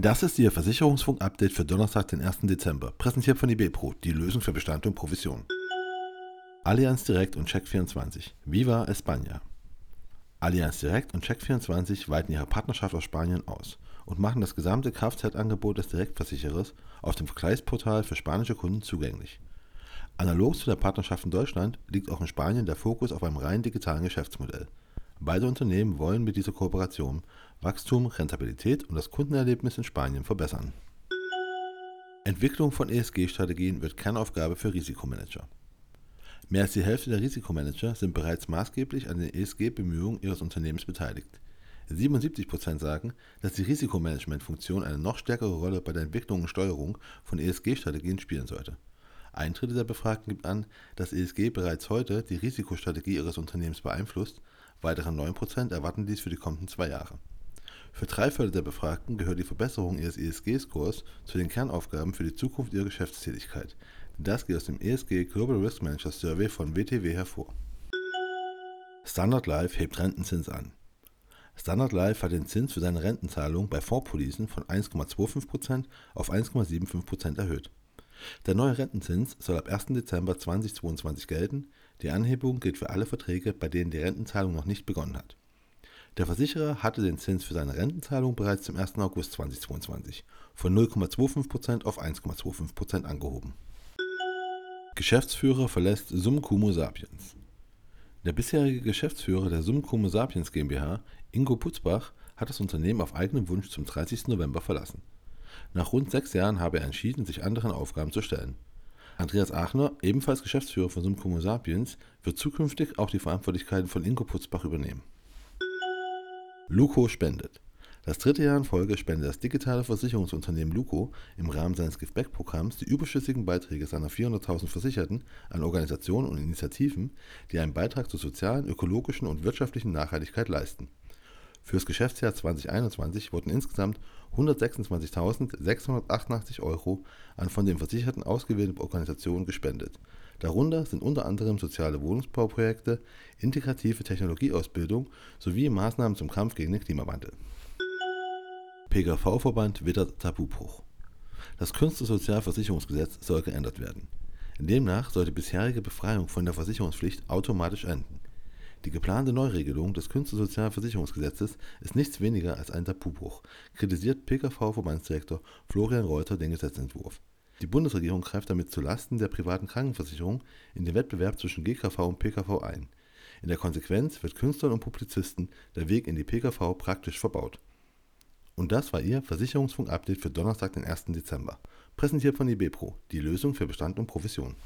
Das ist Ihr Versicherungsfunk-Update für Donnerstag, den 1. Dezember. Präsentiert von IBPRO, die Lösung für Bestand und Provision. Allianz Direkt und Check24. Viva España. Allianz Direkt und Check24 weiten ihre Partnerschaft aus Spanien aus und machen das gesamte Kfz-Angebot des Direktversicherers auf dem Vergleichsportal für spanische Kunden zugänglich. Analog zu der Partnerschaft in Deutschland liegt auch in Spanien der Fokus auf einem rein digitalen Geschäftsmodell. Beide Unternehmen wollen mit dieser Kooperation Wachstum, Rentabilität und das Kundenerlebnis in Spanien verbessern. Entwicklung von ESG-Strategien wird Kernaufgabe für Risikomanager. Mehr als die Hälfte der Risikomanager sind bereits maßgeblich an den ESG-Bemühungen ihres Unternehmens beteiligt. 77% sagen, dass die Risikomanagementfunktion eine noch stärkere Rolle bei der Entwicklung und Steuerung von ESG-Strategien spielen sollte. Ein Drittel der Befragten gibt an, dass ESG bereits heute die Risikostrategie ihres Unternehmens beeinflusst, weitere 9% erwarten dies für die kommenden zwei Jahre. Für drei Viertel der Befragten gehört die Verbesserung ihres ESG-Scores zu den Kernaufgaben für die Zukunft ihrer Geschäftstätigkeit. Das geht aus dem ESG Global Risk Manager Survey von WTW hervor. Standard Life hebt Rentenzins an. Standard Life hat den Zins für seine Rentenzahlung bei Fondspolicen von 1,25% auf 1,75% erhöht. Der neue Rentenzins soll ab 1. Dezember 2022 gelten. Die Anhebung gilt für alle Verträge, bei denen die Rentenzahlung noch nicht begonnen hat. Der Versicherer hatte den Zins für seine Rentenzahlung bereits zum 1. August 2022 von 0,25% auf 1,25% angehoben. Geschäftsführer verlässt Sumcumo Sapiens. Der bisherige Geschäftsführer der Sumcumo Sapiens GmbH, Ingo Putzbach, hat das Unternehmen auf eigenen Wunsch zum 30. November verlassen. Nach rund sechs Jahren habe er entschieden, sich anderen Aufgaben zu stellen. Andreas Achner, ebenfalls Geschäftsführer von Sumcumo Sapiens, wird zukünftig auch die Verantwortlichkeiten von Ingo Putzbach übernehmen. Luco spendet. Das dritte Jahr in Folge spendet das digitale Versicherungsunternehmen Luco im Rahmen seines Giveback-Programms die überschüssigen Beiträge seiner 400.000 Versicherten an Organisationen und Initiativen, die einen Beitrag zur sozialen, ökologischen und wirtschaftlichen Nachhaltigkeit leisten. Für das Geschäftsjahr 2021 wurden insgesamt 126.688 Euro an von den Versicherten ausgewählte Organisationen gespendet. Darunter sind unter anderem soziale Wohnungsbauprojekte, integrative Technologieausbildung sowie Maßnahmen zum Kampf gegen den Klimawandel. PKV-Verband wittert Tabubruch. Das Künstlersozialversicherungsgesetz soll geändert werden. Demnach soll die bisherige Befreiung von der Versicherungspflicht automatisch enden. Die geplante Neuregelung des Künstlersozialversicherungsgesetzes ist nichts weniger als ein Tabubruch, kritisiert PKV-Verbandsdirektor Florian Reuter den Gesetzentwurf. Die Bundesregierung greift damit zu Lasten der privaten Krankenversicherung in den Wettbewerb zwischen GKV und PKV ein. In der Konsequenz wird Künstlern und Publizisten der Weg in die PKV praktisch verbaut. Und das war Ihr Versicherungsfunk-Update für Donnerstag, den 1. Dezember. Präsentiert von IBPRO, die Lösung für Bestand und Provision.